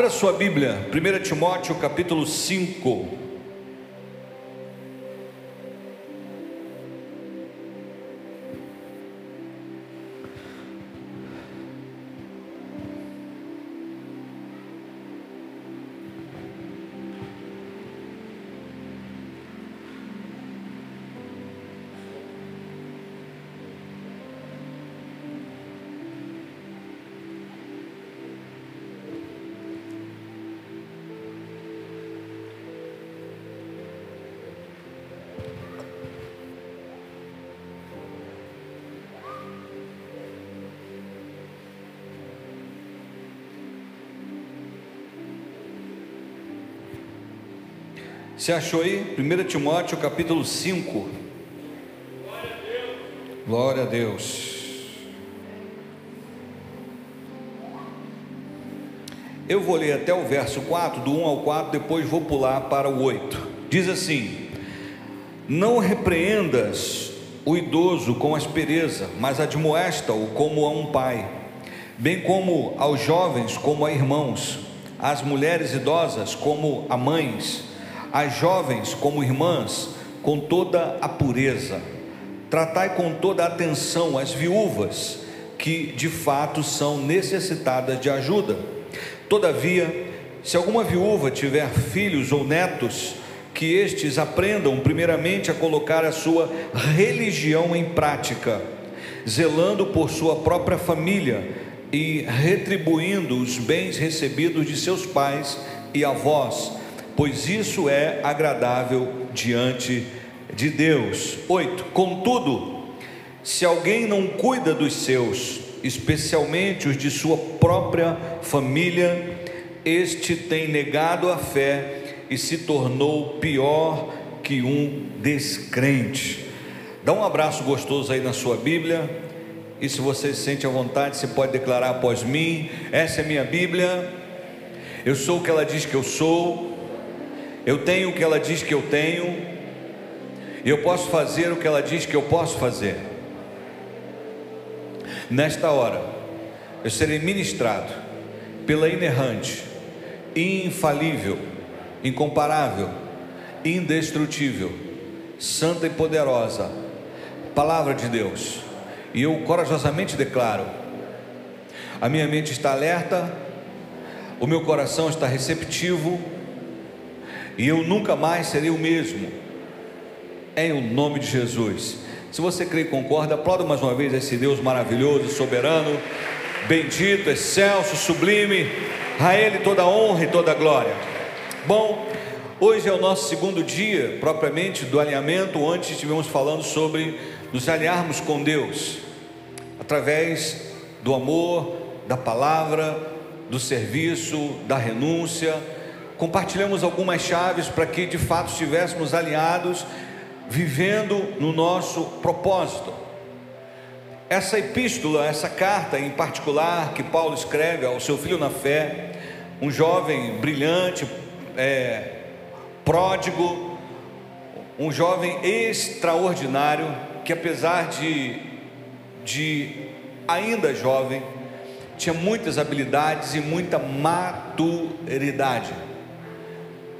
Abra sua Bíblia, 1 Timóteo capítulo 5. Você achou aí? 1 Timóteo capítulo 5. Glória a Deus. Eu vou ler até o verso 4, do 1 ao 4, depois vou pular para o 8. Diz assim: Não repreendas o idoso com aspereza, mas admoesta-o como a um pai, bem como aos jovens como a irmãos, às mulheres idosas como a mães as jovens como irmãs, com toda a pureza. Tratai com toda a atenção as viúvas, que de fato são necessitadas de ajuda. Todavia, se alguma viúva tiver filhos ou netos, que estes aprendam primeiramente a colocar a sua religião em prática, zelando por sua própria família e retribuindo os bens recebidos de seus pais e avós pois isso é agradável diante de Deus. 8. Contudo, se alguém não cuida dos seus, especialmente os de sua própria família, este tem negado a fé e se tornou pior que um descrente. Dá um abraço gostoso aí na sua Bíblia. E se você se sente à vontade, você pode declarar após mim: essa é minha Bíblia. Eu sou o que ela diz que eu sou. Eu tenho o que ela diz que eu tenho, e eu posso fazer o que ela diz que eu posso fazer. Nesta hora, eu serei ministrado pela inerrante, infalível, incomparável, indestrutível, santa e poderosa palavra de Deus. E eu corajosamente declaro: a minha mente está alerta, o meu coração está receptivo e eu nunca mais serei o mesmo, em o nome de Jesus. Se você crê e concorda, aplauda mais uma vez esse Deus maravilhoso, soberano, bendito, excelso, sublime, a Ele toda a honra e toda a glória. Bom, hoje é o nosso segundo dia, propriamente, do alinhamento. Antes estivemos falando sobre nos alinharmos com Deus, através do amor, da palavra, do serviço, da renúncia compartilhamos algumas chaves para que de fato estivéssemos alinhados, vivendo no nosso propósito. Essa epístola, essa carta em particular que Paulo escreve ao seu filho na fé, um jovem brilhante, é, pródigo, um jovem extraordinário que apesar de, de ainda jovem, tinha muitas habilidades e muita maturidade.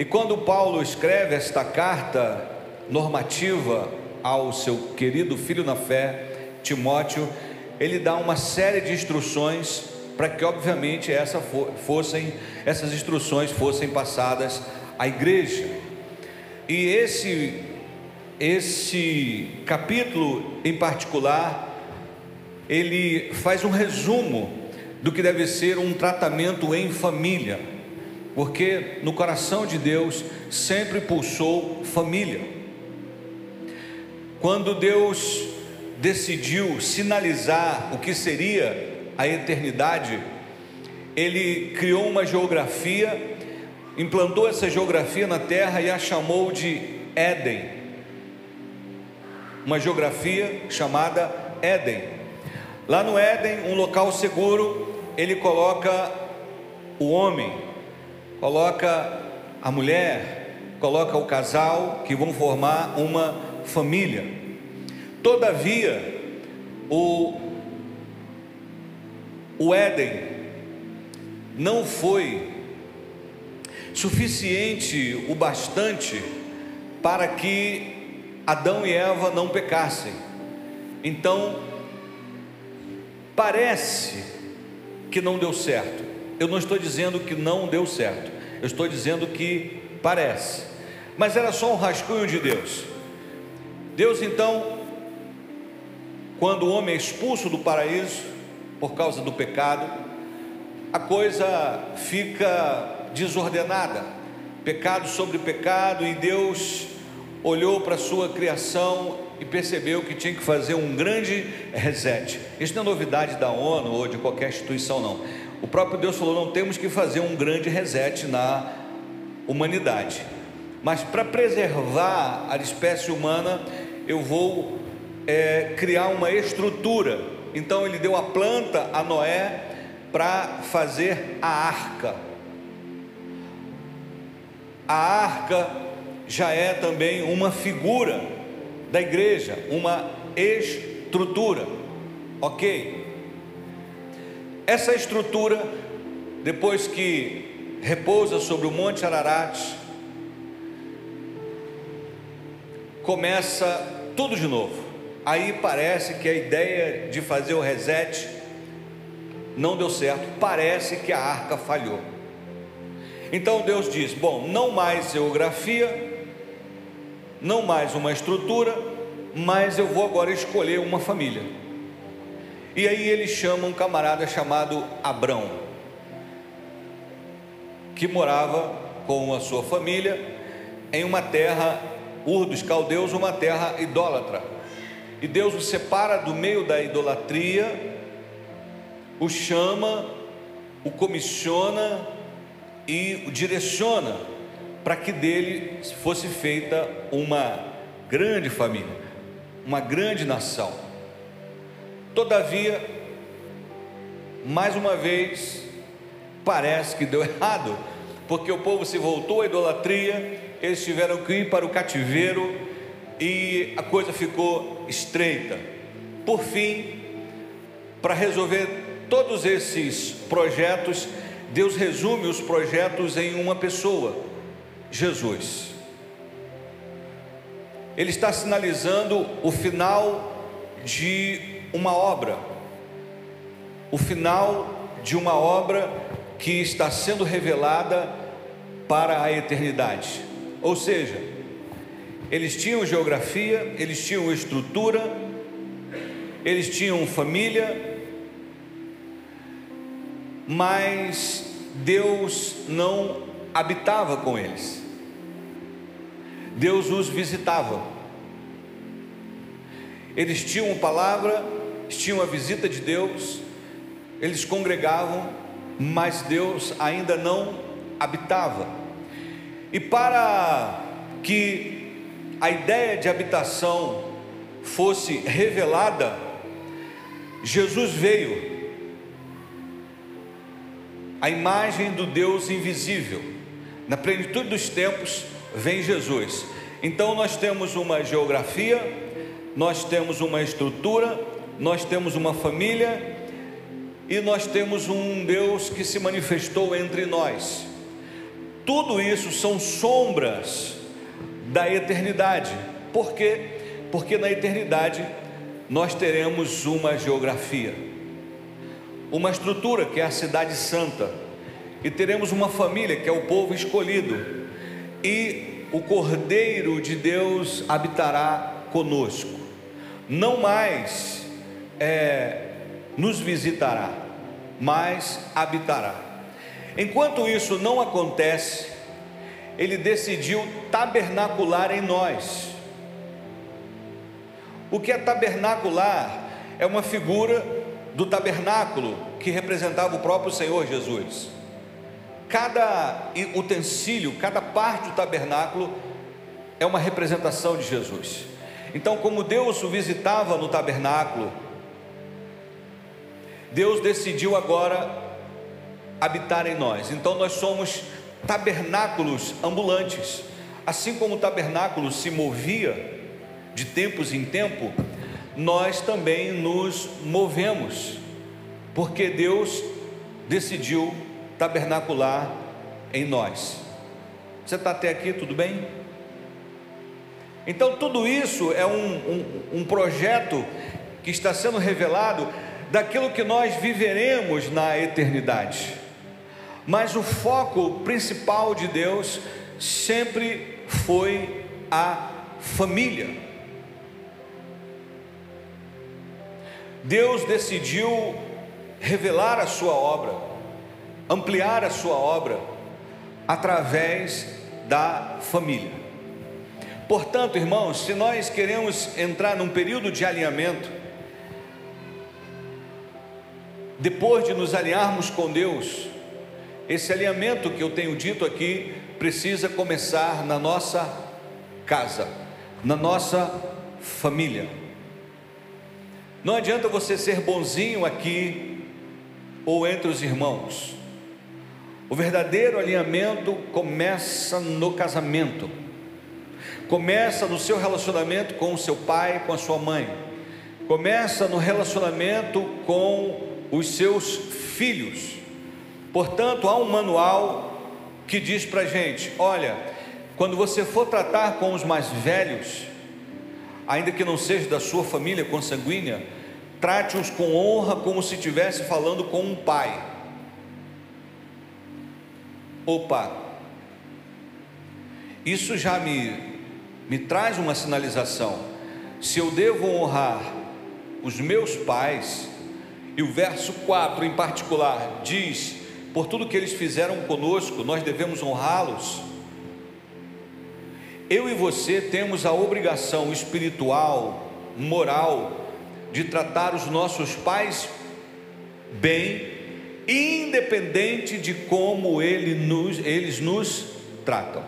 E quando Paulo escreve esta carta normativa ao seu querido filho na fé, Timóteo, ele dá uma série de instruções para que, obviamente, essa fossem, essas instruções fossem passadas à igreja. E esse, esse capítulo em particular, ele faz um resumo do que deve ser um tratamento em família porque no coração de Deus sempre pulsou família. Quando Deus decidiu sinalizar o que seria a eternidade, Ele criou uma geografia, implantou essa geografia na terra e a chamou de Éden. Uma geografia chamada Éden. Lá no Éden, um local seguro, ele coloca o homem coloca a mulher, coloca o casal que vão formar uma família. Todavia, o, o Éden não foi suficiente o bastante para que Adão e Eva não pecassem. Então, parece que não deu certo. Eu não estou dizendo que não deu certo, eu estou dizendo que parece, mas era só um rascunho de Deus. Deus então, quando o homem é expulso do paraíso por causa do pecado, a coisa fica desordenada, pecado sobre pecado, e Deus olhou para a sua criação e percebeu que tinha que fazer um grande reset. Isso não é novidade da ONU ou de qualquer instituição, não. O próprio Deus falou: não temos que fazer um grande reset na humanidade. Mas para preservar a espécie humana, eu vou é, criar uma estrutura. Então ele deu a planta a Noé para fazer a arca. A arca já é também uma figura da igreja, uma estrutura, ok? Essa estrutura, depois que repousa sobre o Monte Ararat, começa tudo de novo. Aí parece que a ideia de fazer o reset não deu certo, parece que a arca falhou. Então Deus diz: bom, não mais geografia, não mais uma estrutura, mas eu vou agora escolher uma família. E aí ele chama um camarada chamado Abrão, que morava com a sua família em uma terra Ur dos caldeus, uma terra idólatra. E Deus o separa do meio da idolatria, o chama, o comissiona e o direciona para que dele fosse feita uma grande família, uma grande nação. Todavia, mais uma vez, parece que deu errado, porque o povo se voltou à idolatria eles tiveram que ir para o cativeiro e a coisa ficou estreita. Por fim, para resolver todos esses projetos, Deus resume os projetos em uma pessoa, Jesus. Ele está sinalizando o final de uma obra, o final de uma obra que está sendo revelada para a eternidade. Ou seja, eles tinham geografia, eles tinham estrutura, eles tinham família, mas Deus não habitava com eles. Deus os visitava. Eles tinham palavra, tinham a visita de Deus, eles congregavam, mas Deus ainda não habitava. E para que a ideia de habitação fosse revelada, Jesus veio, a imagem do Deus invisível. Na plenitude dos tempos vem Jesus. Então nós temos uma geografia, nós temos uma estrutura, nós temos uma família e nós temos um Deus que se manifestou entre nós. Tudo isso são sombras da eternidade. Por quê? Porque na eternidade nós teremos uma geografia, uma estrutura que é a cidade santa, e teremos uma família que é o povo escolhido, e o Cordeiro de Deus habitará conosco. Não mais é, nos visitará, mas habitará. Enquanto isso não acontece, ele decidiu tabernacular em nós. O que é tabernacular? É uma figura do tabernáculo que representava o próprio Senhor Jesus. Cada utensílio, cada parte do tabernáculo é uma representação de Jesus. Então, como Deus o visitava no tabernáculo, Deus decidiu agora habitar em nós. Então nós somos tabernáculos ambulantes. Assim como o tabernáculo se movia de tempos em tempo, nós também nos movemos, porque Deus decidiu tabernacular em nós. Você está até aqui, tudo bem? Então, tudo isso é um, um, um projeto que está sendo revelado daquilo que nós viveremos na eternidade. Mas o foco principal de Deus sempre foi a família. Deus decidiu revelar a sua obra, ampliar a sua obra através da família. Portanto, irmãos, se nós queremos entrar num período de alinhamento, depois de nos alinharmos com Deus, esse alinhamento que eu tenho dito aqui precisa começar na nossa casa, na nossa família. Não adianta você ser bonzinho aqui ou entre os irmãos. O verdadeiro alinhamento começa no casamento, começa no seu relacionamento com o seu pai, com a sua mãe, começa no relacionamento com os seus filhos. Portanto, há um manual que diz para a gente: olha, quando você for tratar com os mais velhos, ainda que não seja da sua família consanguínea, trate-os com honra como se estivesse falando com um pai. Opa, isso já me, me traz uma sinalização. Se eu devo honrar os meus pais, e o verso 4 em particular diz: Por tudo que eles fizeram conosco, nós devemos honrá-los. Eu e você temos a obrigação espiritual, moral, de tratar os nossos pais bem, independente de como ele nos, eles nos tratam.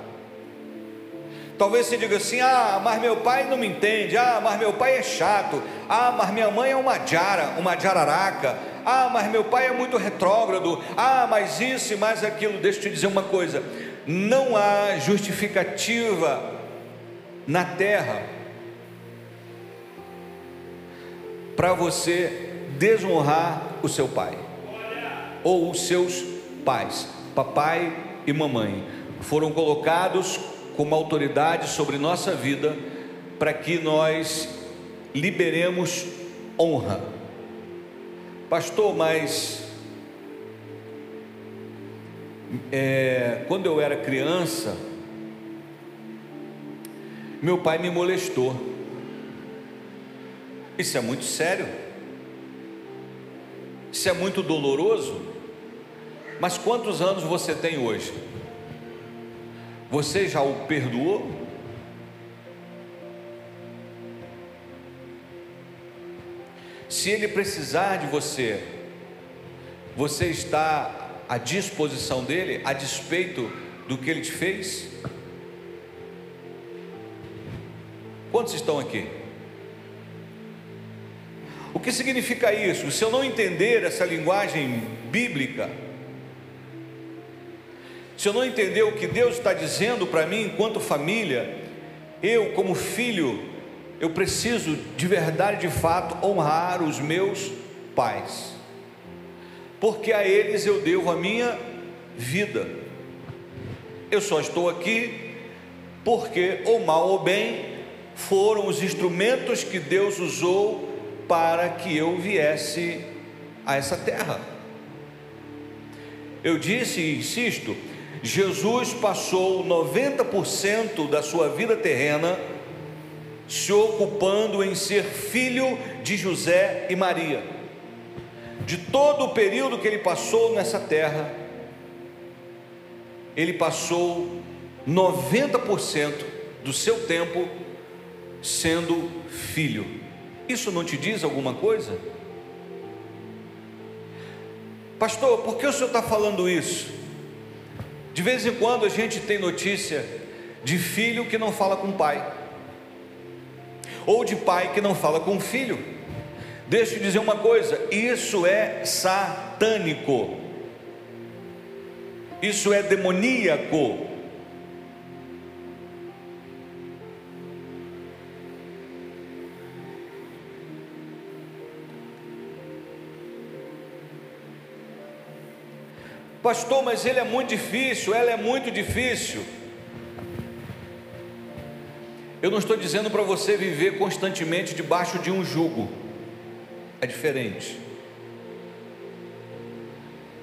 Talvez você diga assim: ah, mas meu pai não me entende, ah, mas meu pai é chato, ah, mas minha mãe é uma jara, uma jararaca, ah, mas meu pai é muito retrógrado, ah, mas isso e mais aquilo. Deixa eu te dizer uma coisa: não há justificativa na terra para você desonrar o seu pai ou os seus pais, papai e mamãe, foram colocados como autoridade sobre nossa vida para que nós liberemos honra. Pastor, mas é, quando eu era criança, meu pai me molestou. Isso é muito sério. Isso é muito doloroso. Mas quantos anos você tem hoje? Você já o perdoou? Se ele precisar de você, você está à disposição dele, a despeito do que ele te fez? Quantos estão aqui? O que significa isso? Se eu não entender essa linguagem bíblica, se eu não entender o que Deus está dizendo para mim enquanto família, eu, como filho, eu preciso de verdade, de fato, honrar os meus pais, porque a eles eu devo a minha vida. Eu só estou aqui porque, ou mal ou bem, foram os instrumentos que Deus usou para que eu viesse a essa terra. Eu disse e insisto, Jesus passou 90% da sua vida terrena se ocupando em ser filho de José e Maria. De todo o período que ele passou nessa terra, ele passou 90% do seu tempo sendo filho. Isso não te diz alguma coisa? Pastor, por que o senhor está falando isso? De vez em quando a gente tem notícia de filho que não fala com pai, ou de pai que não fala com filho. Deixa eu dizer uma coisa: isso é satânico, isso é demoníaco. Pastor, mas ele é muito difícil, ela é muito difícil. Eu não estou dizendo para você viver constantemente debaixo de um jugo, é diferente.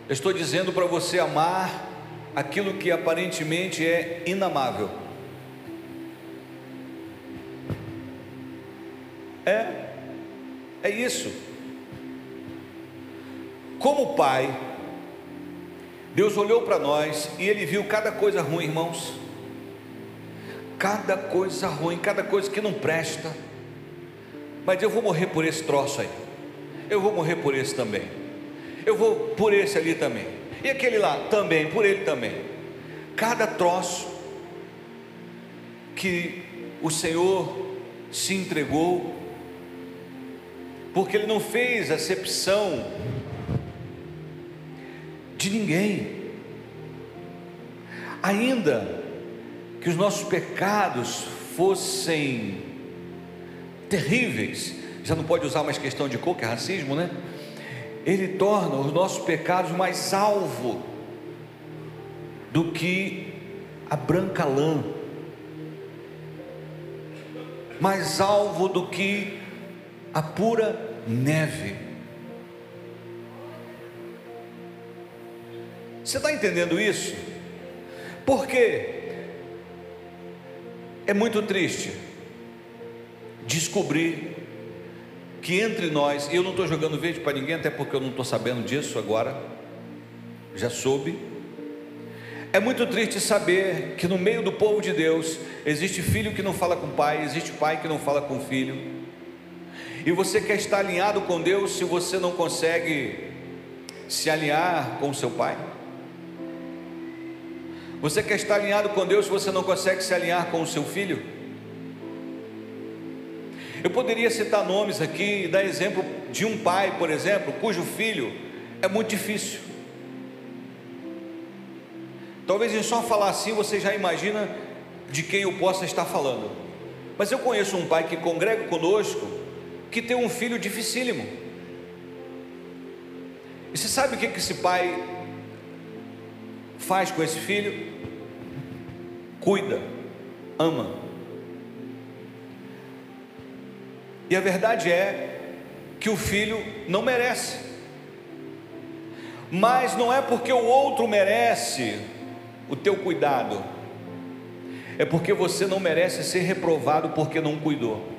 Eu estou dizendo para você amar aquilo que aparentemente é inamável. É, é isso. Como pai, Deus olhou para nós e Ele viu cada coisa ruim, irmãos. Cada coisa ruim, cada coisa que não presta. Mas eu vou morrer por esse troço aí. Eu vou morrer por esse também. Eu vou por esse ali também. E aquele lá também, por ele também. Cada troço que o Senhor se entregou, porque Ele não fez acepção de ninguém. Ainda que os nossos pecados fossem terríveis, já não pode usar mais questão de cor, que é racismo, né? Ele torna os nossos pecados mais alvo do que a branca lã, mais alvo do que a pura neve. Você está entendendo isso? Porque é muito triste descobrir que entre nós, eu não estou jogando verde para ninguém, até porque eu não estou sabendo disso agora, já soube. É muito triste saber que no meio do povo de Deus existe filho que não fala com pai, existe pai que não fala com filho. E você quer estar alinhado com Deus se você não consegue se alinhar com seu pai? Você quer estar alinhado com Deus você não consegue se alinhar com o seu filho? Eu poderia citar nomes aqui e dar exemplo de um pai, por exemplo, cujo filho é muito difícil. Talvez em só falar assim você já imagina de quem eu possa estar falando. Mas eu conheço um pai que congrega conosco que tem um filho dificílimo. E você sabe o que esse pai faz com esse filho? Cuida, ama. E a verdade é que o filho não merece. Mas não é porque o outro merece o teu cuidado, é porque você não merece ser reprovado porque não cuidou.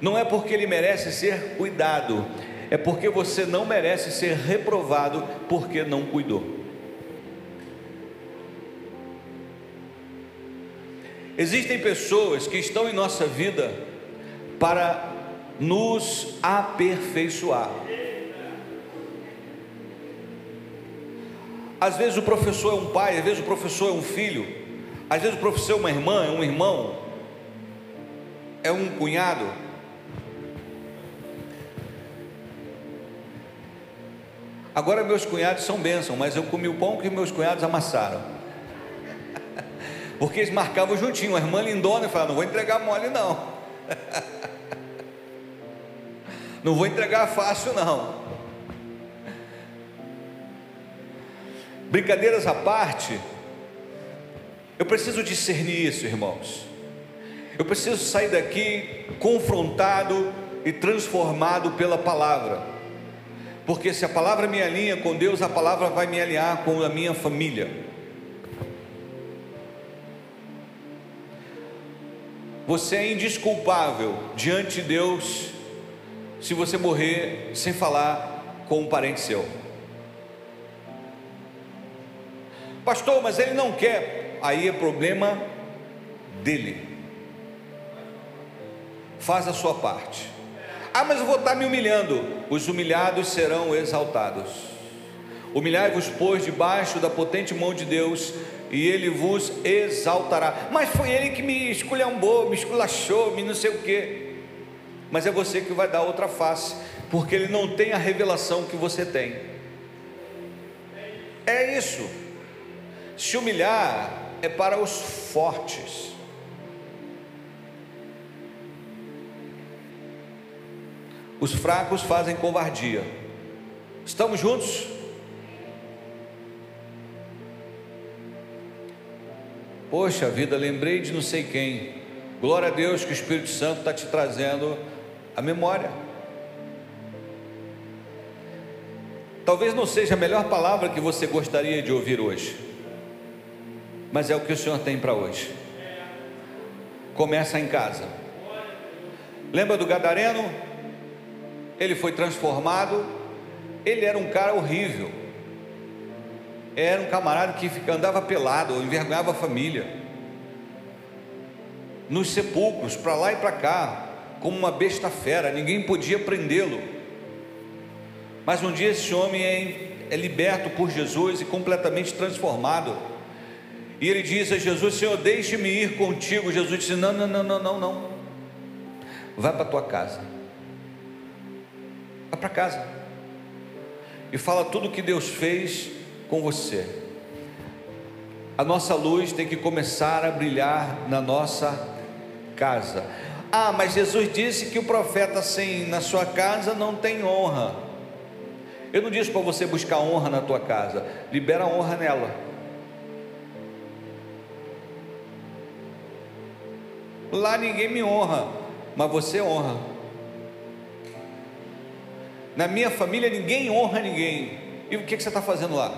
Não é porque ele merece ser cuidado, é porque você não merece ser reprovado porque não cuidou. Existem pessoas que estão em nossa vida para nos aperfeiçoar. Às vezes o professor é um pai, às vezes o professor é um filho, às vezes o professor é uma irmã, é um irmão, é um cunhado. Agora meus cunhados são bênção, mas eu comi o pão que meus cunhados amassaram. Porque eles marcavam juntinho, a irmã lindona falava, não vou entregar mole não. Não vou entregar fácil não. Brincadeiras à parte, eu preciso discernir isso, irmãos. Eu preciso sair daqui confrontado e transformado pela palavra porque se a palavra me alinha com Deus, a palavra vai me alinhar com a minha família. Você é indisculpável diante de Deus se você morrer sem falar com um parente seu. Pastor, mas ele não quer. Aí é problema dele. Faz a sua parte. Ah, mas eu vou estar me humilhando. Os humilhados serão exaltados. Humilhai-vos, pois, debaixo da potente mão de Deus, e Ele vos exaltará. Mas foi Ele que me esculhambou, me esculachou, me não sei o quê. Mas é você que vai dar outra face, porque Ele não tem a revelação que você tem. É isso. Se humilhar é para os fortes. Os fracos fazem covardia. Estamos juntos? Poxa vida, lembrei de não sei quem. Glória a Deus que o Espírito Santo está te trazendo a memória. Talvez não seja a melhor palavra que você gostaria de ouvir hoje, mas é o que o Senhor tem para hoje. Começa em casa. Lembra do Gadareno? Ele foi transformado. Ele era um cara horrível. Era um camarada que andava pelado, envergonhava a família. Nos sepulcros, para lá e para cá, como uma besta fera, ninguém podia prendê-lo. Mas um dia esse homem é, é liberto por Jesus e completamente transformado. E ele diz a Jesus: Senhor, deixe-me ir contigo. Jesus disse: Não, não, não, não, não, não. Vai para tua casa. Vai para casa. E fala tudo o que Deus fez com você. A nossa luz tem que começar a brilhar na nossa casa. Ah, mas Jesus disse que o profeta sem na sua casa não tem honra. Eu não disse para você buscar honra na tua casa, libera honra nela. Lá ninguém me honra, mas você honra. Na minha família ninguém honra ninguém. E o que, você está fazendo lá?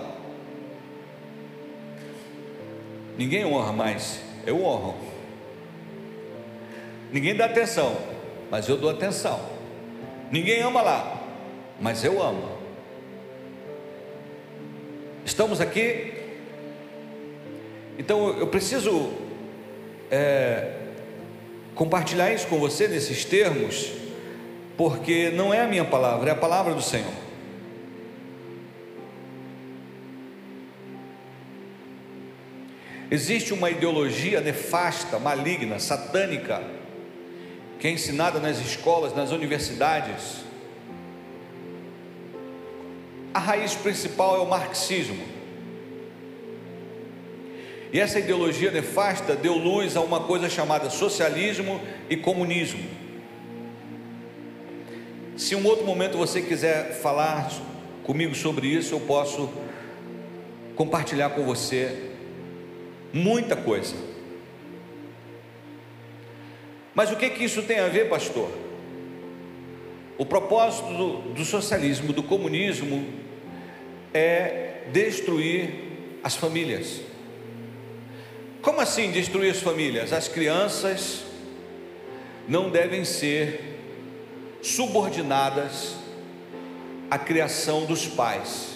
Ninguém honra mais, eu honro. Ninguém dá atenção, mas eu dou atenção. Ninguém ama lá, mas eu amo. Estamos aqui. Então eu preciso é, compartilhar isso com você nesses termos, porque não é a minha palavra, é a palavra do Senhor. Existe uma ideologia nefasta, maligna, satânica, que é ensinada nas escolas, nas universidades, a raiz principal é o marxismo. E essa ideologia nefasta deu luz a uma coisa chamada socialismo e comunismo. Se um outro momento você quiser falar comigo sobre isso, eu posso compartilhar com você muita coisa. Mas o que que isso tem a ver, pastor? O propósito do, do socialismo, do comunismo, é destruir as famílias. Como assim destruir as famílias? As crianças não devem ser subordinadas à criação dos pais,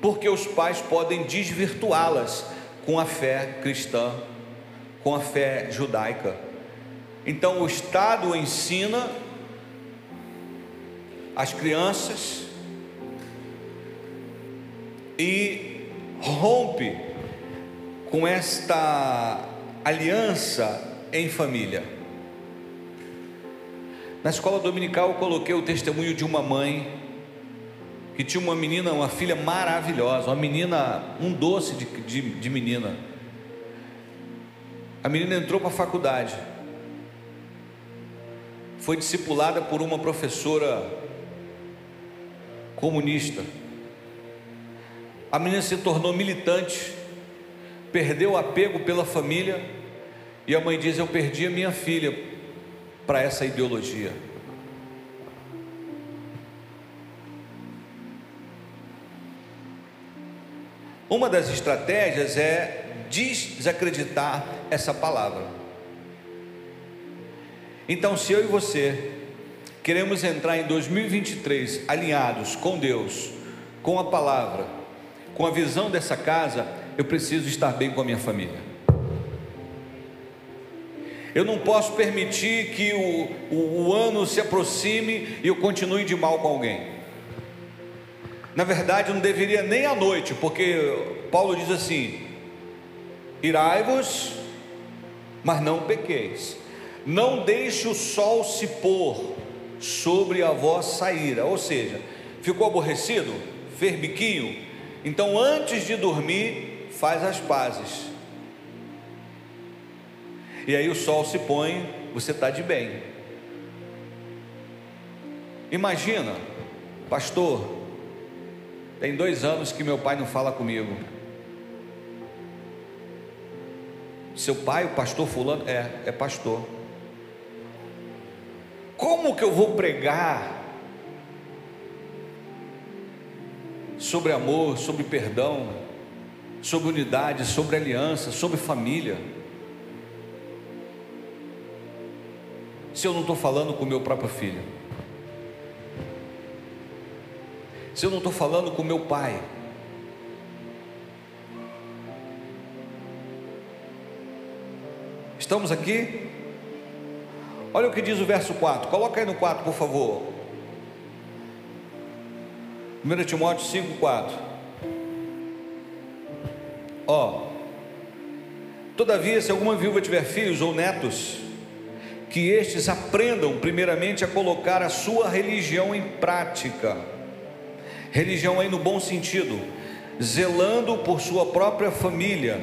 porque os pais podem desvirtuá-las com a fé cristã, com a fé judaica. Então o Estado ensina as crianças e rompe com esta aliança em família. Na escola dominical eu coloquei o testemunho de uma mãe que tinha uma menina, uma filha maravilhosa, uma menina, um doce de, de, de menina. A menina entrou para a faculdade, foi discipulada por uma professora comunista. A menina se tornou militante, perdeu o apego pela família, e a mãe diz: Eu perdi a minha filha para essa ideologia. Uma das estratégias é desacreditar essa palavra. Então, se eu e você queremos entrar em 2023 alinhados com Deus, com a palavra, com a visão dessa casa, eu preciso estar bem com a minha família. Eu não posso permitir que o, o, o ano se aproxime e eu continue de mal com alguém. Na verdade, não deveria nem à noite, porque Paulo diz assim: irai-vos, mas não pequeis. Não deixe o sol se pôr sobre a vossa ira. Ou seja, ficou aborrecido? Fez biquinho? Então, antes de dormir, faz as pazes. E aí o sol se põe, você está de bem. Imagina, pastor, tem dois anos que meu pai não fala comigo. Seu pai, o pastor fulano, é, é pastor. Como que eu vou pregar sobre amor, sobre perdão, sobre unidade, sobre aliança, sobre família? Se eu não estou falando com o meu próprio filho, se eu não estou falando com o meu pai, Estamos aqui? Olha o que diz o verso 4. Coloca aí no 4, por favor. 1 Timóteo 5, 4. Ó. Todavia, se alguma viúva tiver filhos ou netos, que estes aprendam primeiramente a colocar a sua religião em prática. Religião aí no bom sentido, zelando por sua própria família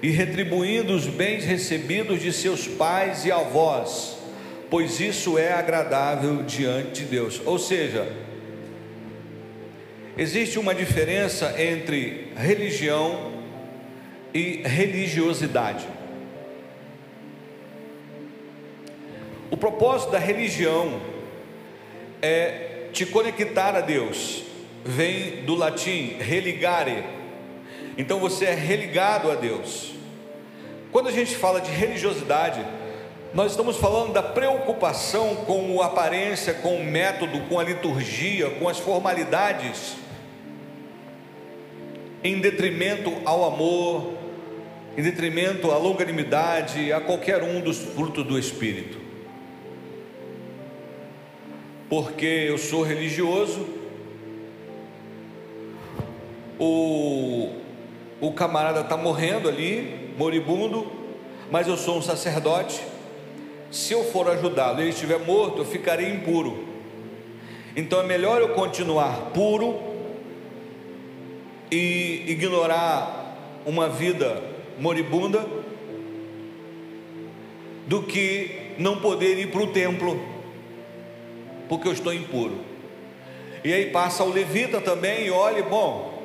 e retribuindo os bens recebidos de seus pais e avós, pois isso é agradável diante de Deus. Ou seja, existe uma diferença entre religião e religiosidade. O propósito da religião é te conectar a Deus, vem do latim religare então você é religado a Deus. Quando a gente fala de religiosidade, nós estamos falando da preocupação com a aparência, com o método, com a liturgia, com as formalidades, em detrimento ao amor, em detrimento à longanimidade, a qualquer um dos frutos do Espírito. Porque eu sou religioso, o o camarada está morrendo ali, moribundo, mas eu sou um sacerdote. Se eu for ajudá-lo e ele estiver morto, eu ficarei impuro. Então é melhor eu continuar puro e ignorar uma vida moribunda do que não poder ir para o templo, porque eu estou impuro. E aí passa o levita também e olha, bom,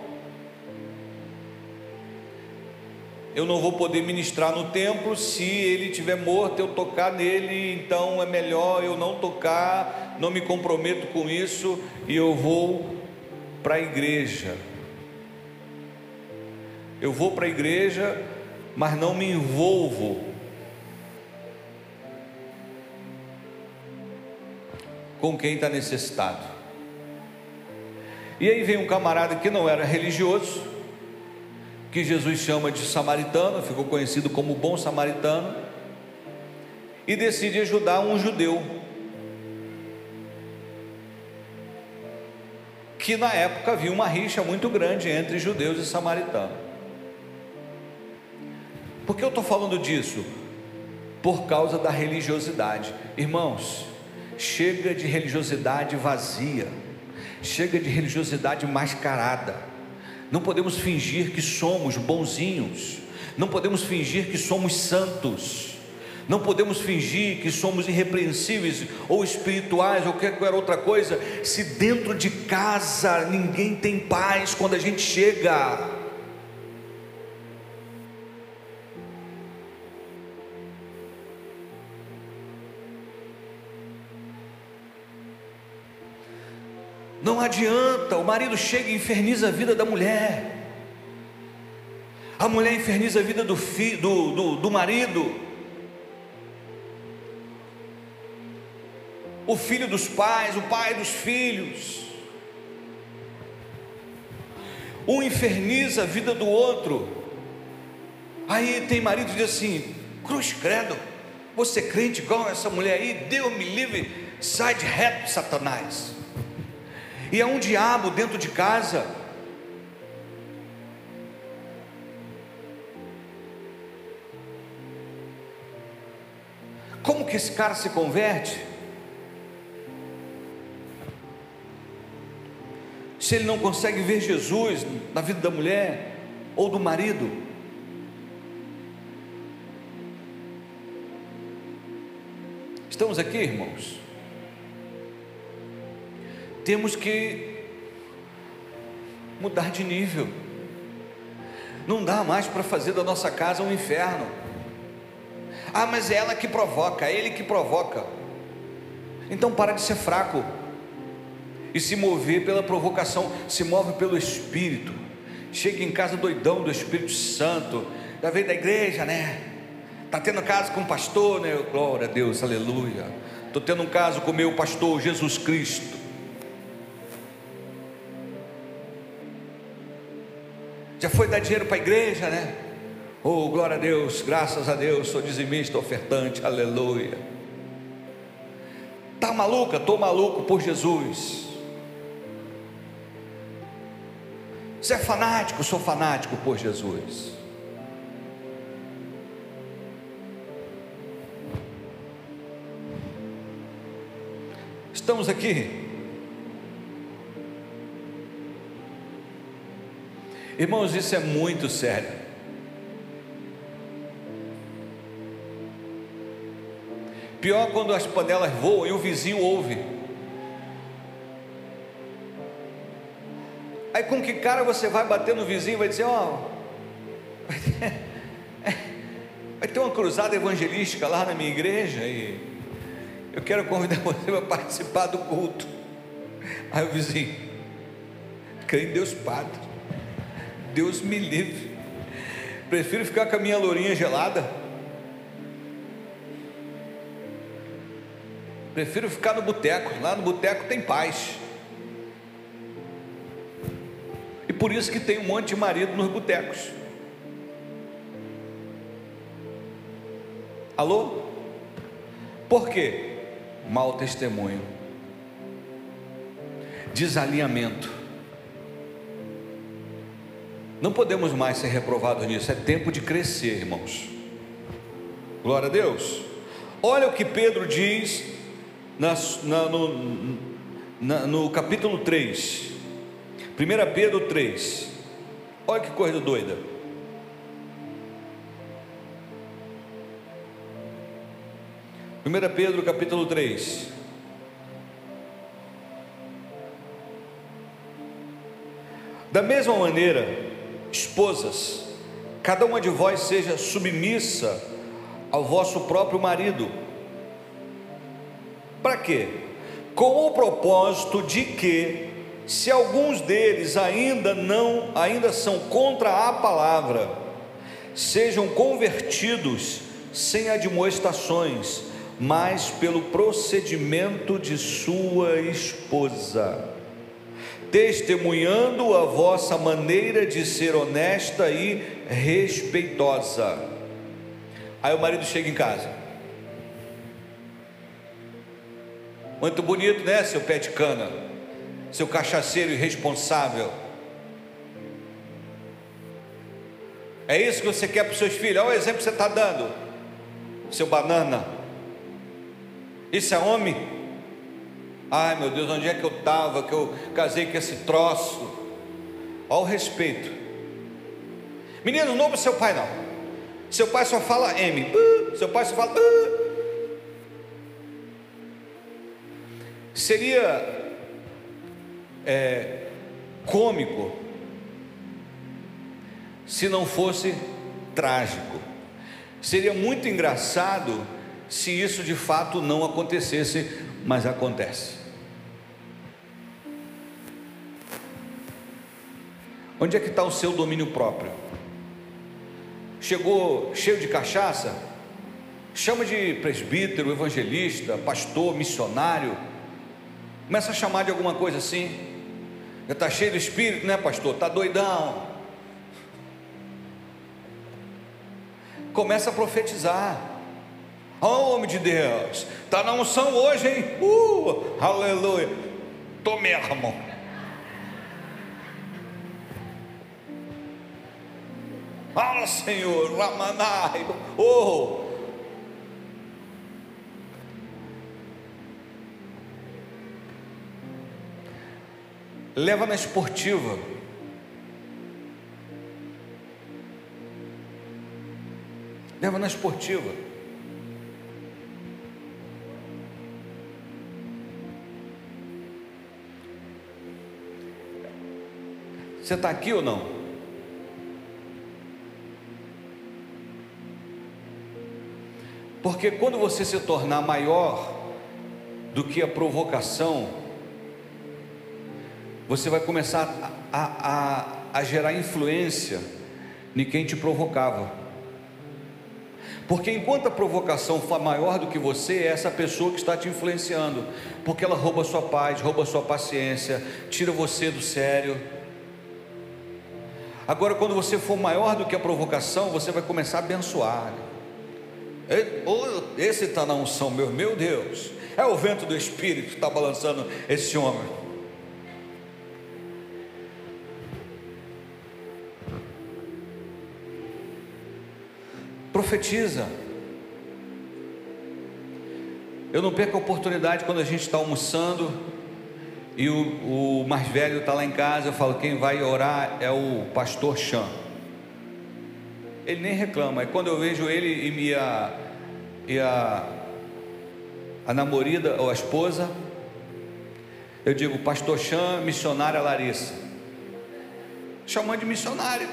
eu não vou poder ministrar no templo se ele estiver morto, eu tocar nele, então é melhor eu não tocar, não me comprometo com isso e eu vou para a igreja. Eu vou para a igreja, mas não me envolvo. Com quem está necessitado. E aí vem um camarada que não era religioso, que Jesus chama de samaritano, ficou conhecido como bom samaritano, e decide ajudar um judeu, que na época havia uma rixa muito grande entre judeus e samaritanos. Por que eu estou falando disso? Por causa da religiosidade. Irmãos, chega de religiosidade vazia, chega de religiosidade mascarada. Não podemos fingir que somos bonzinhos, não podemos fingir que somos santos, não podemos fingir que somos irrepreensíveis ou espirituais ou qualquer outra coisa, se dentro de casa ninguém tem paz quando a gente chega. Não adianta, o marido chega e inferniza a vida da mulher. A mulher inferniza a vida do, fi, do, do, do marido. O filho dos pais, o pai dos filhos. Um inferniza a vida do outro. Aí tem marido que diz assim: cruz credo, você crente igual essa mulher aí, Deus me livre, sai de reto, Satanás e é um diabo dentro de casa. Como que esse cara se converte? Se ele não consegue ver Jesus na vida da mulher ou do marido, Estamos aqui, irmãos? Temos que mudar de nível. Não dá mais para fazer da nossa casa um inferno. Ah, mas é ela que provoca, é ele que provoca. Então para de ser fraco e se mover pela provocação, se move pelo Espírito. Chega em casa doidão do Espírito Santo, já veio da igreja, né? Tá tendo caso com o pastor, né? Glória a Deus, aleluia. Estou tendo um caso com o meu pastor Jesus Cristo. Já foi dar dinheiro para a igreja, né? Oh, glória a Deus, graças a Deus, sou dizimista, ofertante, aleluia. Tá maluca? Estou maluco por Jesus. Você é fanático? Sou fanático por Jesus. Estamos aqui. Irmãos, isso é muito sério. Pior quando as panelas voam e o vizinho ouve. Aí com que cara você vai bater no vizinho e vai dizer, ó, oh, vai ter uma cruzada evangelística lá na minha igreja e eu quero convidar você para participar do culto. Aí o vizinho, crê em Deus Padre, Deus me livre, prefiro ficar com a minha lourinha gelada Prefiro ficar no boteco. Lá no boteco tem paz. E por isso que tem um monte de marido nos botecos. Alô? Por quê? Mau testemunho. Desalinhamento. Não podemos mais ser reprovados nisso. É tempo de crescer, irmãos. Glória a Deus. Olha o que Pedro diz na, na, no, na, no capítulo 3, 1 Pedro 3, olha que coisa doida. Primeira Pedro capítulo 3. Da mesma maneira, esposas, cada uma de vós seja submissa ao vosso próprio marido para quê? Com o propósito de que, se alguns deles ainda não, ainda são contra a palavra, sejam convertidos sem admoestações, mas pelo procedimento de sua esposa, testemunhando a vossa maneira de ser honesta e respeitosa. Aí o marido chega em casa. Muito bonito, né, seu pé de cana? Seu cachaceiro irresponsável. É isso que você quer para os seus filhos? Olha o exemplo que você está dando. Seu banana. Isso é homem? Ai meu Deus, onde é que eu estava? Que eu casei com esse troço. Olha o respeito. Menino, não para seu pai não. Seu pai só fala M. Seu pai só fala. Seria é, cômico se não fosse trágico. Seria muito engraçado se isso de fato não acontecesse, mas acontece. Onde é que está o seu domínio próprio? Chegou cheio de cachaça? Chama de presbítero, evangelista, pastor, missionário Começa a chamar de alguma coisa assim. Já está cheio de espírito, né, pastor? Está doidão. Começa a profetizar. Oh, homem de Deus, está na unção hoje, hein? Uh, aleluia. Tô mesmo. Fala, Senhor, Ramanai. Oh, leva na esportiva. Leva na esportiva. Você está aqui ou não? Porque quando você se tornar maior do que a provocação, você vai começar a, a, a gerar influência em quem te provocava. Porque enquanto a provocação for maior do que você, é essa pessoa que está te influenciando, porque ela rouba sua paz, rouba sua paciência, tira você do sério. Agora, quando você for maior do que a provocação, você vai começar a abençoar. Esse está na unção, meu, meu Deus, é o vento do Espírito que está balançando esse homem. Profetiza. Eu não perco a oportunidade quando a gente está almoçando e o, o mais velho está lá em casa. Eu falo: quem vai orar é o pastor Chan. Ele nem reclama. E quando eu vejo ele e a, e a, a namorada ou a esposa, eu digo: Pastor Chan, missionária Larissa. Chamando de missionário.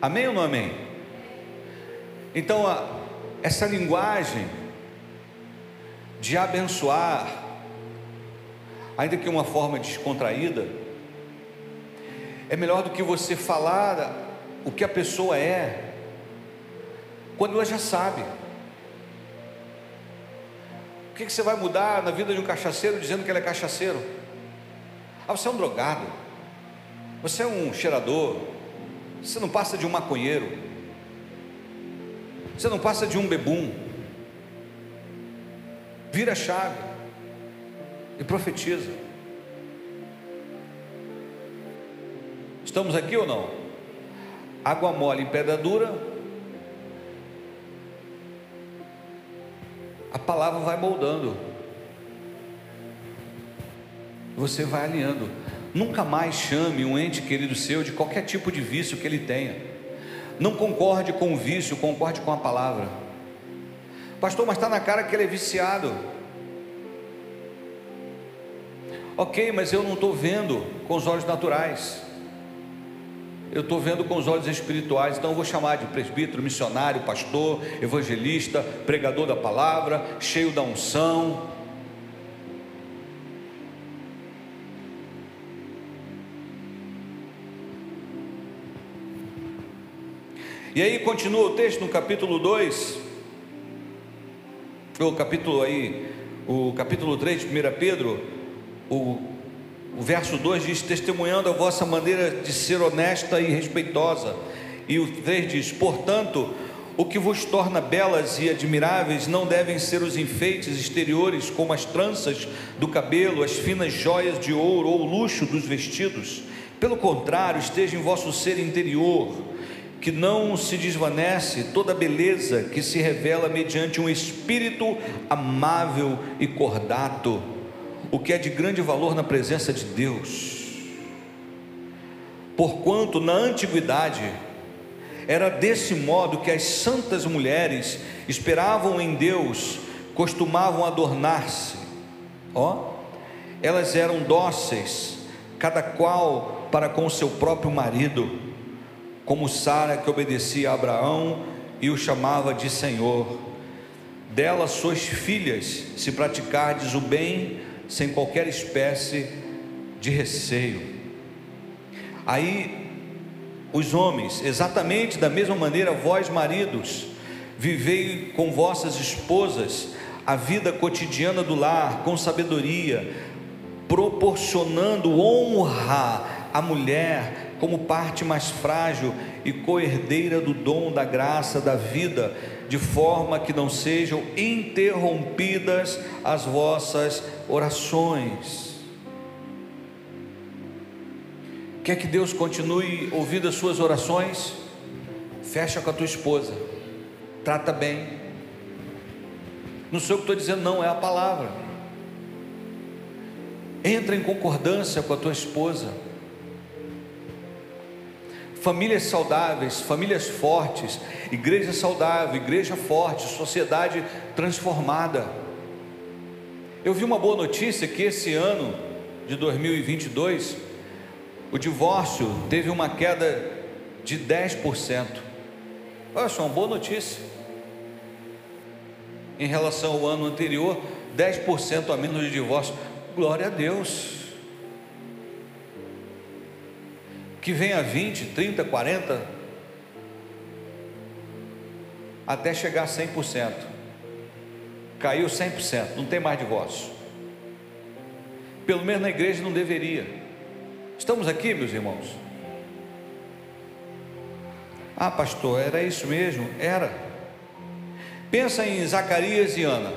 Amém ou não amém? Então, a, essa linguagem de abençoar, ainda que uma forma descontraída, é melhor do que você falar o que a pessoa é, quando ela já sabe. O que, você vai mudar na vida de um cachaceiro dizendo que ele é cachaceiro? Ah, você é um drogado, você é um cheirador, você não passa de um maconheiro, você não passa de um bebum. Vira a chave e profetiza. Estamos aqui ou não? Água mole em pedra dura. A palavra vai moldando. Você vai alinhando. Nunca mais chame um ente querido seu de qualquer tipo de vício que ele tenha. Não concorde com o vício, concorde com a palavra. Pastor, mas está na cara que ele é viciado. Ok, mas eu não estou vendo com os olhos naturais. Eu estou vendo com os olhos espirituais, então eu vou chamar de presbítero, missionário, pastor, evangelista, pregador da palavra, cheio da unção. E aí continua o texto no capítulo 2, o capítulo aí, o capítulo 3 de 1 Pedro, o, o verso 2 diz: testemunhando a vossa maneira de ser honesta e respeitosa. E o 3 diz: portanto, o que vos torna belas e admiráveis não devem ser os enfeites exteriores, como as tranças do cabelo, as finas joias de ouro ou o luxo dos vestidos. Pelo contrário, esteja em vosso ser interior que não se desvanece toda a beleza que se revela mediante um espírito amável e cordato, o que é de grande valor na presença de Deus. Porquanto na antiguidade era desse modo que as santas mulheres esperavam em Deus, costumavam adornar-se, ó, elas eram dóceis, cada qual para com seu próprio marido como Sara que obedecia a Abraão e o chamava de Senhor. Dela sois filhas, se praticardes o bem sem qualquer espécie de receio. Aí os homens, exatamente da mesma maneira, vós maridos, vivei com vossas esposas a vida cotidiana do lar com sabedoria, proporcionando honra à mulher como parte mais frágil e coerdeira do dom da graça da vida, de forma que não sejam interrompidas as vossas orações. Quer que Deus continue ouvindo as suas orações? Fecha com a tua esposa, trata bem. Não sei o que estou dizendo, não, é a palavra. Entra em concordância com a tua esposa famílias saudáveis, famílias fortes, igreja saudável, igreja forte, sociedade transformada. Eu vi uma boa notícia que esse ano de 2022 o divórcio teve uma queda de 10%. Olha só, uma boa notícia. Em relação ao ano anterior, 10% a menos de divórcio. Glória a Deus. Que venha 20, 30, 40, até chegar a 100%. Caiu 100%, não tem mais divórcio. Pelo menos na igreja não deveria. Estamos aqui, meus irmãos? Ah, pastor, era isso mesmo? Era. Pensa em Zacarias e Ana.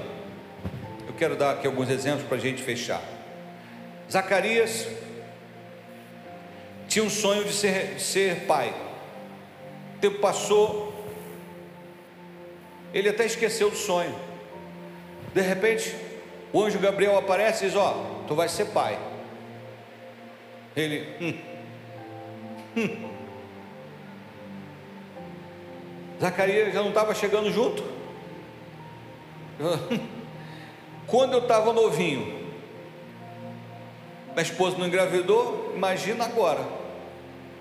Eu quero dar aqui alguns exemplos para a gente fechar. Zacarias tinha um sonho de ser, de ser pai. O tempo passou, ele até esqueceu do sonho. De repente, o anjo Gabriel aparece e diz: Ó, oh, tu vai ser pai. Ele, hum, hum. Zacarias já não estava chegando junto. Quando eu estava novinho, minha esposa não engravidou, imagina agora.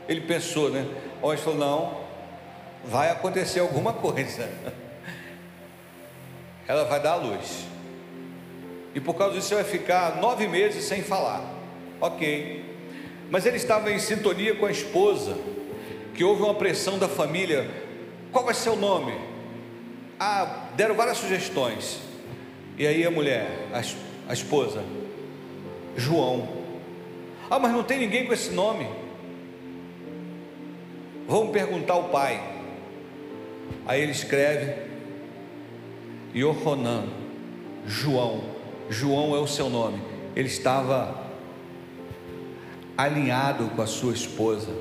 Ele pensou, né? O anjo falou: não, vai acontecer alguma coisa. Ela vai dar a luz. E por causa disso você vai ficar nove meses sem falar. Ok. Mas ele estava em sintonia com a esposa, que houve uma pressão da família. Qual vai ser o nome? Ah, deram várias sugestões. E aí a mulher, a, a esposa, João. Ah, mas não tem ninguém com esse nome. Vamos perguntar ao pai. Aí ele escreve Yohanan, João. João é o seu nome. Ele estava alinhado com a sua esposa.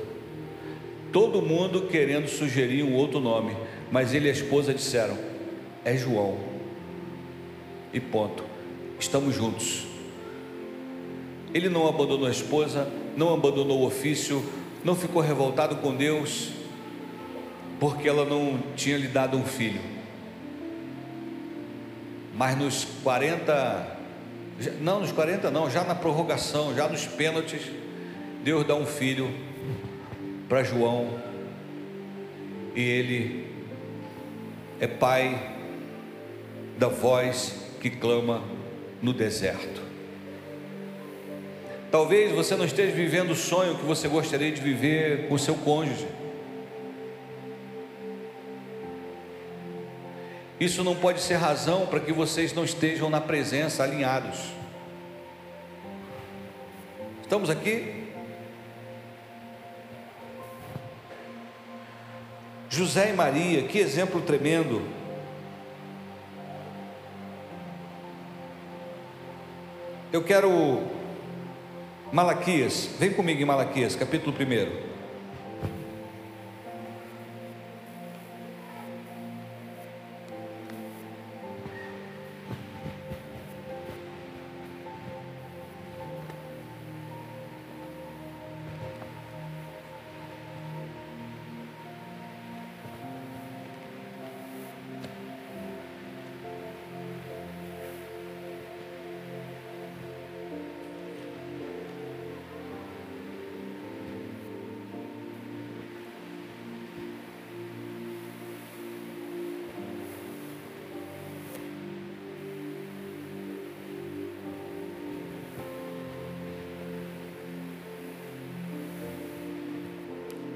Todo mundo querendo sugerir um outro nome, mas ele e a esposa disseram: é João. E ponto. Estamos juntos. Ele não abandonou a esposa, não abandonou o ofício, não ficou revoltado com Deus, porque ela não tinha lhe dado um filho. Mas nos 40, não nos 40 não, já na prorrogação, já nos pênaltis, Deus dá um filho para João, e ele é pai da voz que clama no deserto. Talvez você não esteja vivendo o sonho que você gostaria de viver com seu cônjuge. Isso não pode ser razão para que vocês não estejam na presença alinhados. Estamos aqui? José e Maria, que exemplo tremendo. Eu quero Malaquias, vem comigo em Malaquias, capítulo 1.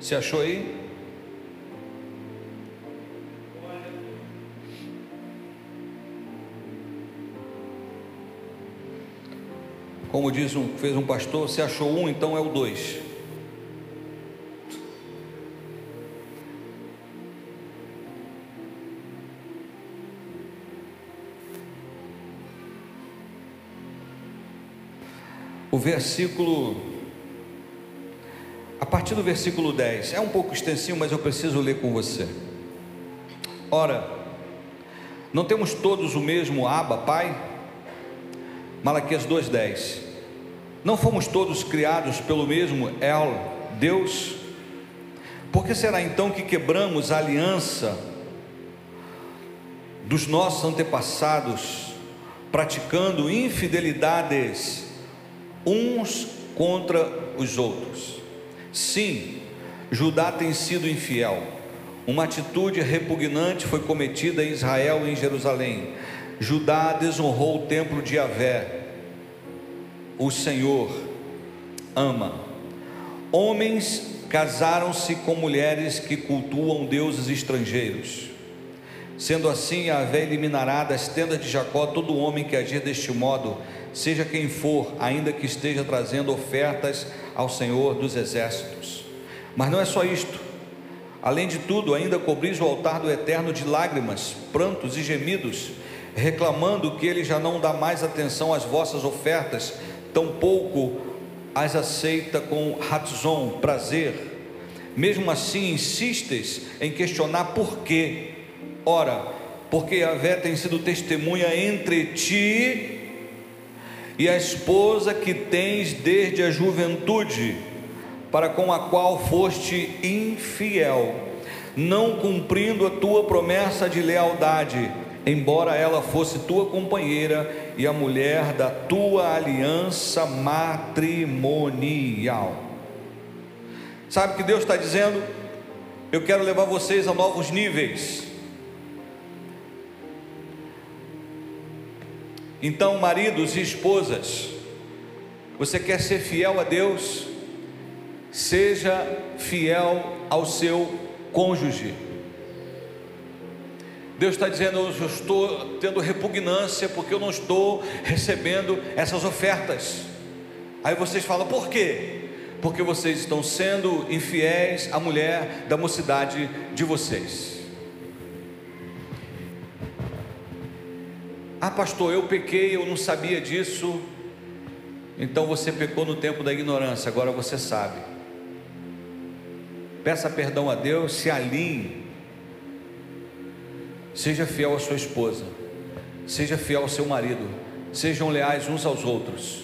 Você achou aí? Como diz um, fez um pastor, se achou um, então é o dois. O versículo a partir do versículo 10, é um pouco extensinho, mas eu preciso ler com você. Ora, não temos todos o mesmo Abba, Pai? Malaquias 2,10. Não fomos todos criados pelo mesmo El, Deus? Por que será então que quebramos a aliança dos nossos antepassados, praticando infidelidades uns contra os outros? Sim, Judá tem sido infiel. Uma atitude repugnante foi cometida em Israel e em Jerusalém. Judá desonrou o templo de Yahvé. O Senhor ama. Homens casaram-se com mulheres que cultuam deuses estrangeiros. Sendo assim, Yahvé eliminará das tendas de Jacó todo homem que agir deste modo, seja quem for, ainda que esteja trazendo ofertas ao Senhor dos exércitos. Mas não é só isto. Além de tudo, ainda cobris o altar do Eterno de lágrimas, prantos e gemidos, reclamando que ele já não dá mais atenção às vossas ofertas, tampouco as aceita com ratzon, prazer. Mesmo assim, insistes em questionar por quê. Ora, porque Yahvé tem sido testemunha entre ti e a esposa que tens desde a juventude, para com a qual foste infiel, não cumprindo a tua promessa de lealdade, embora ela fosse tua companheira e a mulher da tua aliança matrimonial. Sabe o que Deus está dizendo? Eu quero levar vocês a novos níveis. Então, maridos e esposas, você quer ser fiel a Deus? Seja fiel ao seu cônjuge. Deus está dizendo: Eu estou tendo repugnância porque eu não estou recebendo essas ofertas. Aí vocês falam: Por quê? Porque vocês estão sendo infiéis à mulher da mocidade de vocês. Ah, pastor, eu pequei, eu não sabia disso. Então você pecou no tempo da ignorância, agora você sabe. Peça perdão a Deus, se alinhe Seja fiel à sua esposa, seja fiel ao seu marido, sejam leais uns aos outros.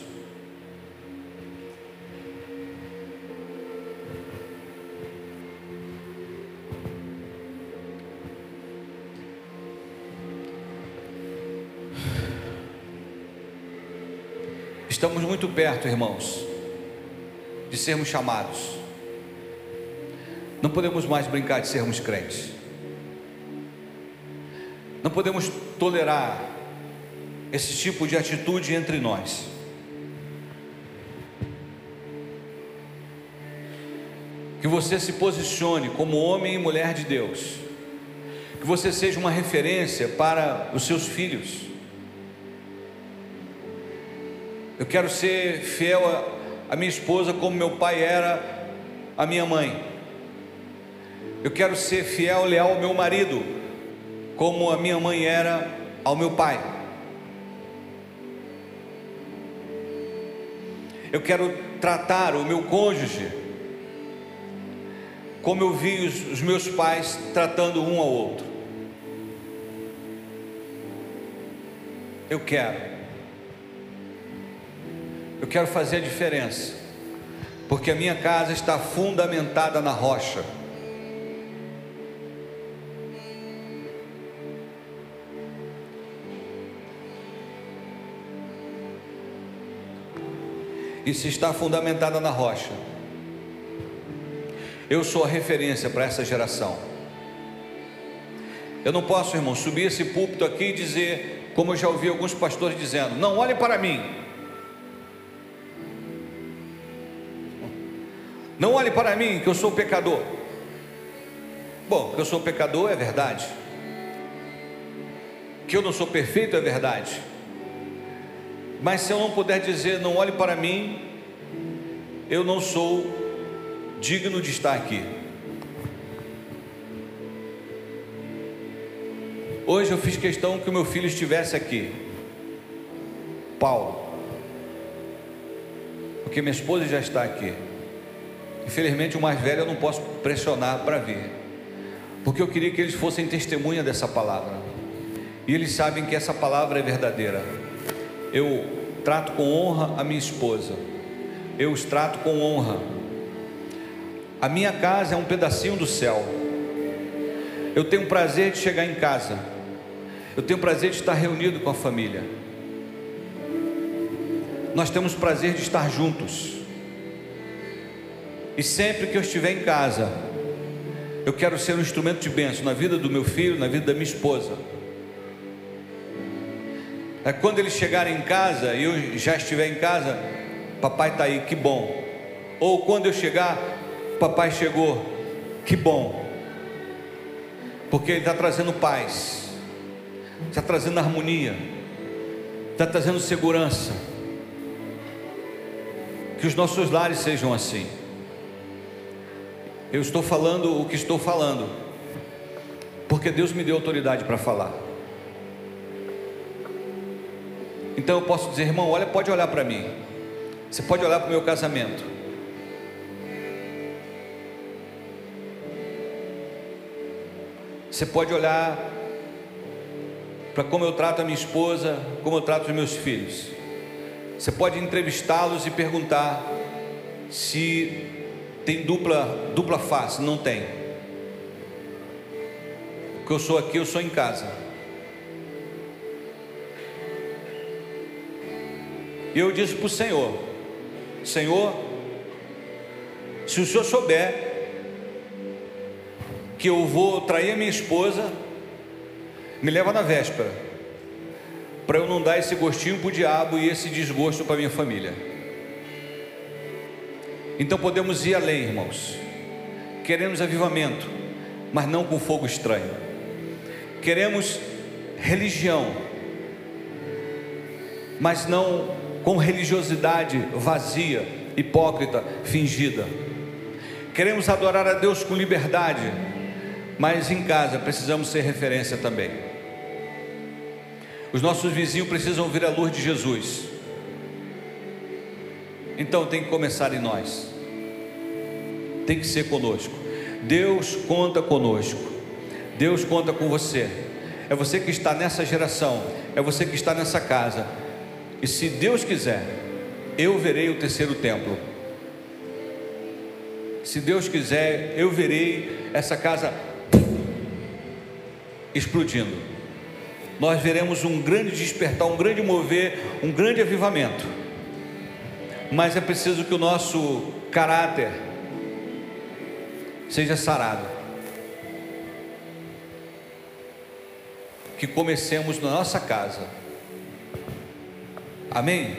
Estamos muito perto, irmãos, de sermos chamados. Não podemos mais brincar de sermos crentes. Não podemos tolerar esse tipo de atitude entre nós. Que você se posicione como homem e mulher de Deus. Que você seja uma referência para os seus filhos. Eu quero ser fiel à minha esposa como meu pai era à minha mãe. Eu quero ser fiel, leal ao meu marido como a minha mãe era ao meu pai. Eu quero tratar o meu cônjuge como eu vi os, os meus pais tratando um ao outro. Eu quero. Eu quero fazer a diferença, porque a minha casa está fundamentada na rocha. e se está fundamentada na rocha. Eu sou a referência para essa geração. Eu não posso, irmão, subir esse púlpito aqui e dizer, como eu já ouvi alguns pastores dizendo: não olhe para mim. Não olhe para mim, que eu sou pecador. Bom, que eu sou pecador é verdade. Que eu não sou perfeito é verdade. Mas se eu não puder dizer, não olhe para mim, eu não sou digno de estar aqui. Hoje eu fiz questão que o meu filho estivesse aqui, Paulo, porque minha esposa já está aqui. Infelizmente, o mais velho eu não posso pressionar para vir, porque eu queria que eles fossem testemunha dessa palavra, e eles sabem que essa palavra é verdadeira eu trato com honra a minha esposa, eu os trato com honra. A minha casa é um pedacinho do céu. Eu tenho prazer de chegar em casa, eu tenho prazer de estar reunido com a família. Nós temos prazer de estar juntos. E sempre que eu estiver em casa, eu quero ser um instrumento de bênção na vida do meu filho, na vida da minha esposa. É quando eles chegarem em casa e eu já estiver em casa, papai está aí, que bom. Ou quando eu chegar, papai chegou, que bom. Porque ele está trazendo paz, está trazendo harmonia, está trazendo segurança. Que os nossos lares sejam assim. Eu estou falando o que estou falando, porque Deus me deu autoridade para falar. Então eu posso dizer, irmão, olha, pode olhar para mim. Você pode olhar para o meu casamento. Você pode olhar para como eu trato a minha esposa, como eu trato os meus filhos. Você pode entrevistá-los e perguntar se tem dupla, dupla face. Não tem. Porque eu sou aqui, eu sou em casa. E eu disse para o Senhor: Senhor, se o Senhor souber que eu vou trair a minha esposa, me leva na véspera, para eu não dar esse gostinho para o diabo e esse desgosto para minha família. Então podemos ir além, irmãos. Queremos avivamento, mas não com fogo estranho. Queremos religião, mas não com religiosidade vazia, hipócrita, fingida. Queremos adorar a Deus com liberdade, mas em casa precisamos ser referência também. Os nossos vizinhos precisam ver a luz de Jesus. Então tem que começar em nós. Tem que ser conosco. Deus conta conosco. Deus conta com você. É você que está nessa geração, é você que está nessa casa e se Deus quiser, eu verei o terceiro templo. Se Deus quiser, eu verei essa casa explodindo. Nós veremos um grande despertar, um grande mover, um grande avivamento. Mas é preciso que o nosso caráter seja sarado. Que comecemos na nossa casa Amém?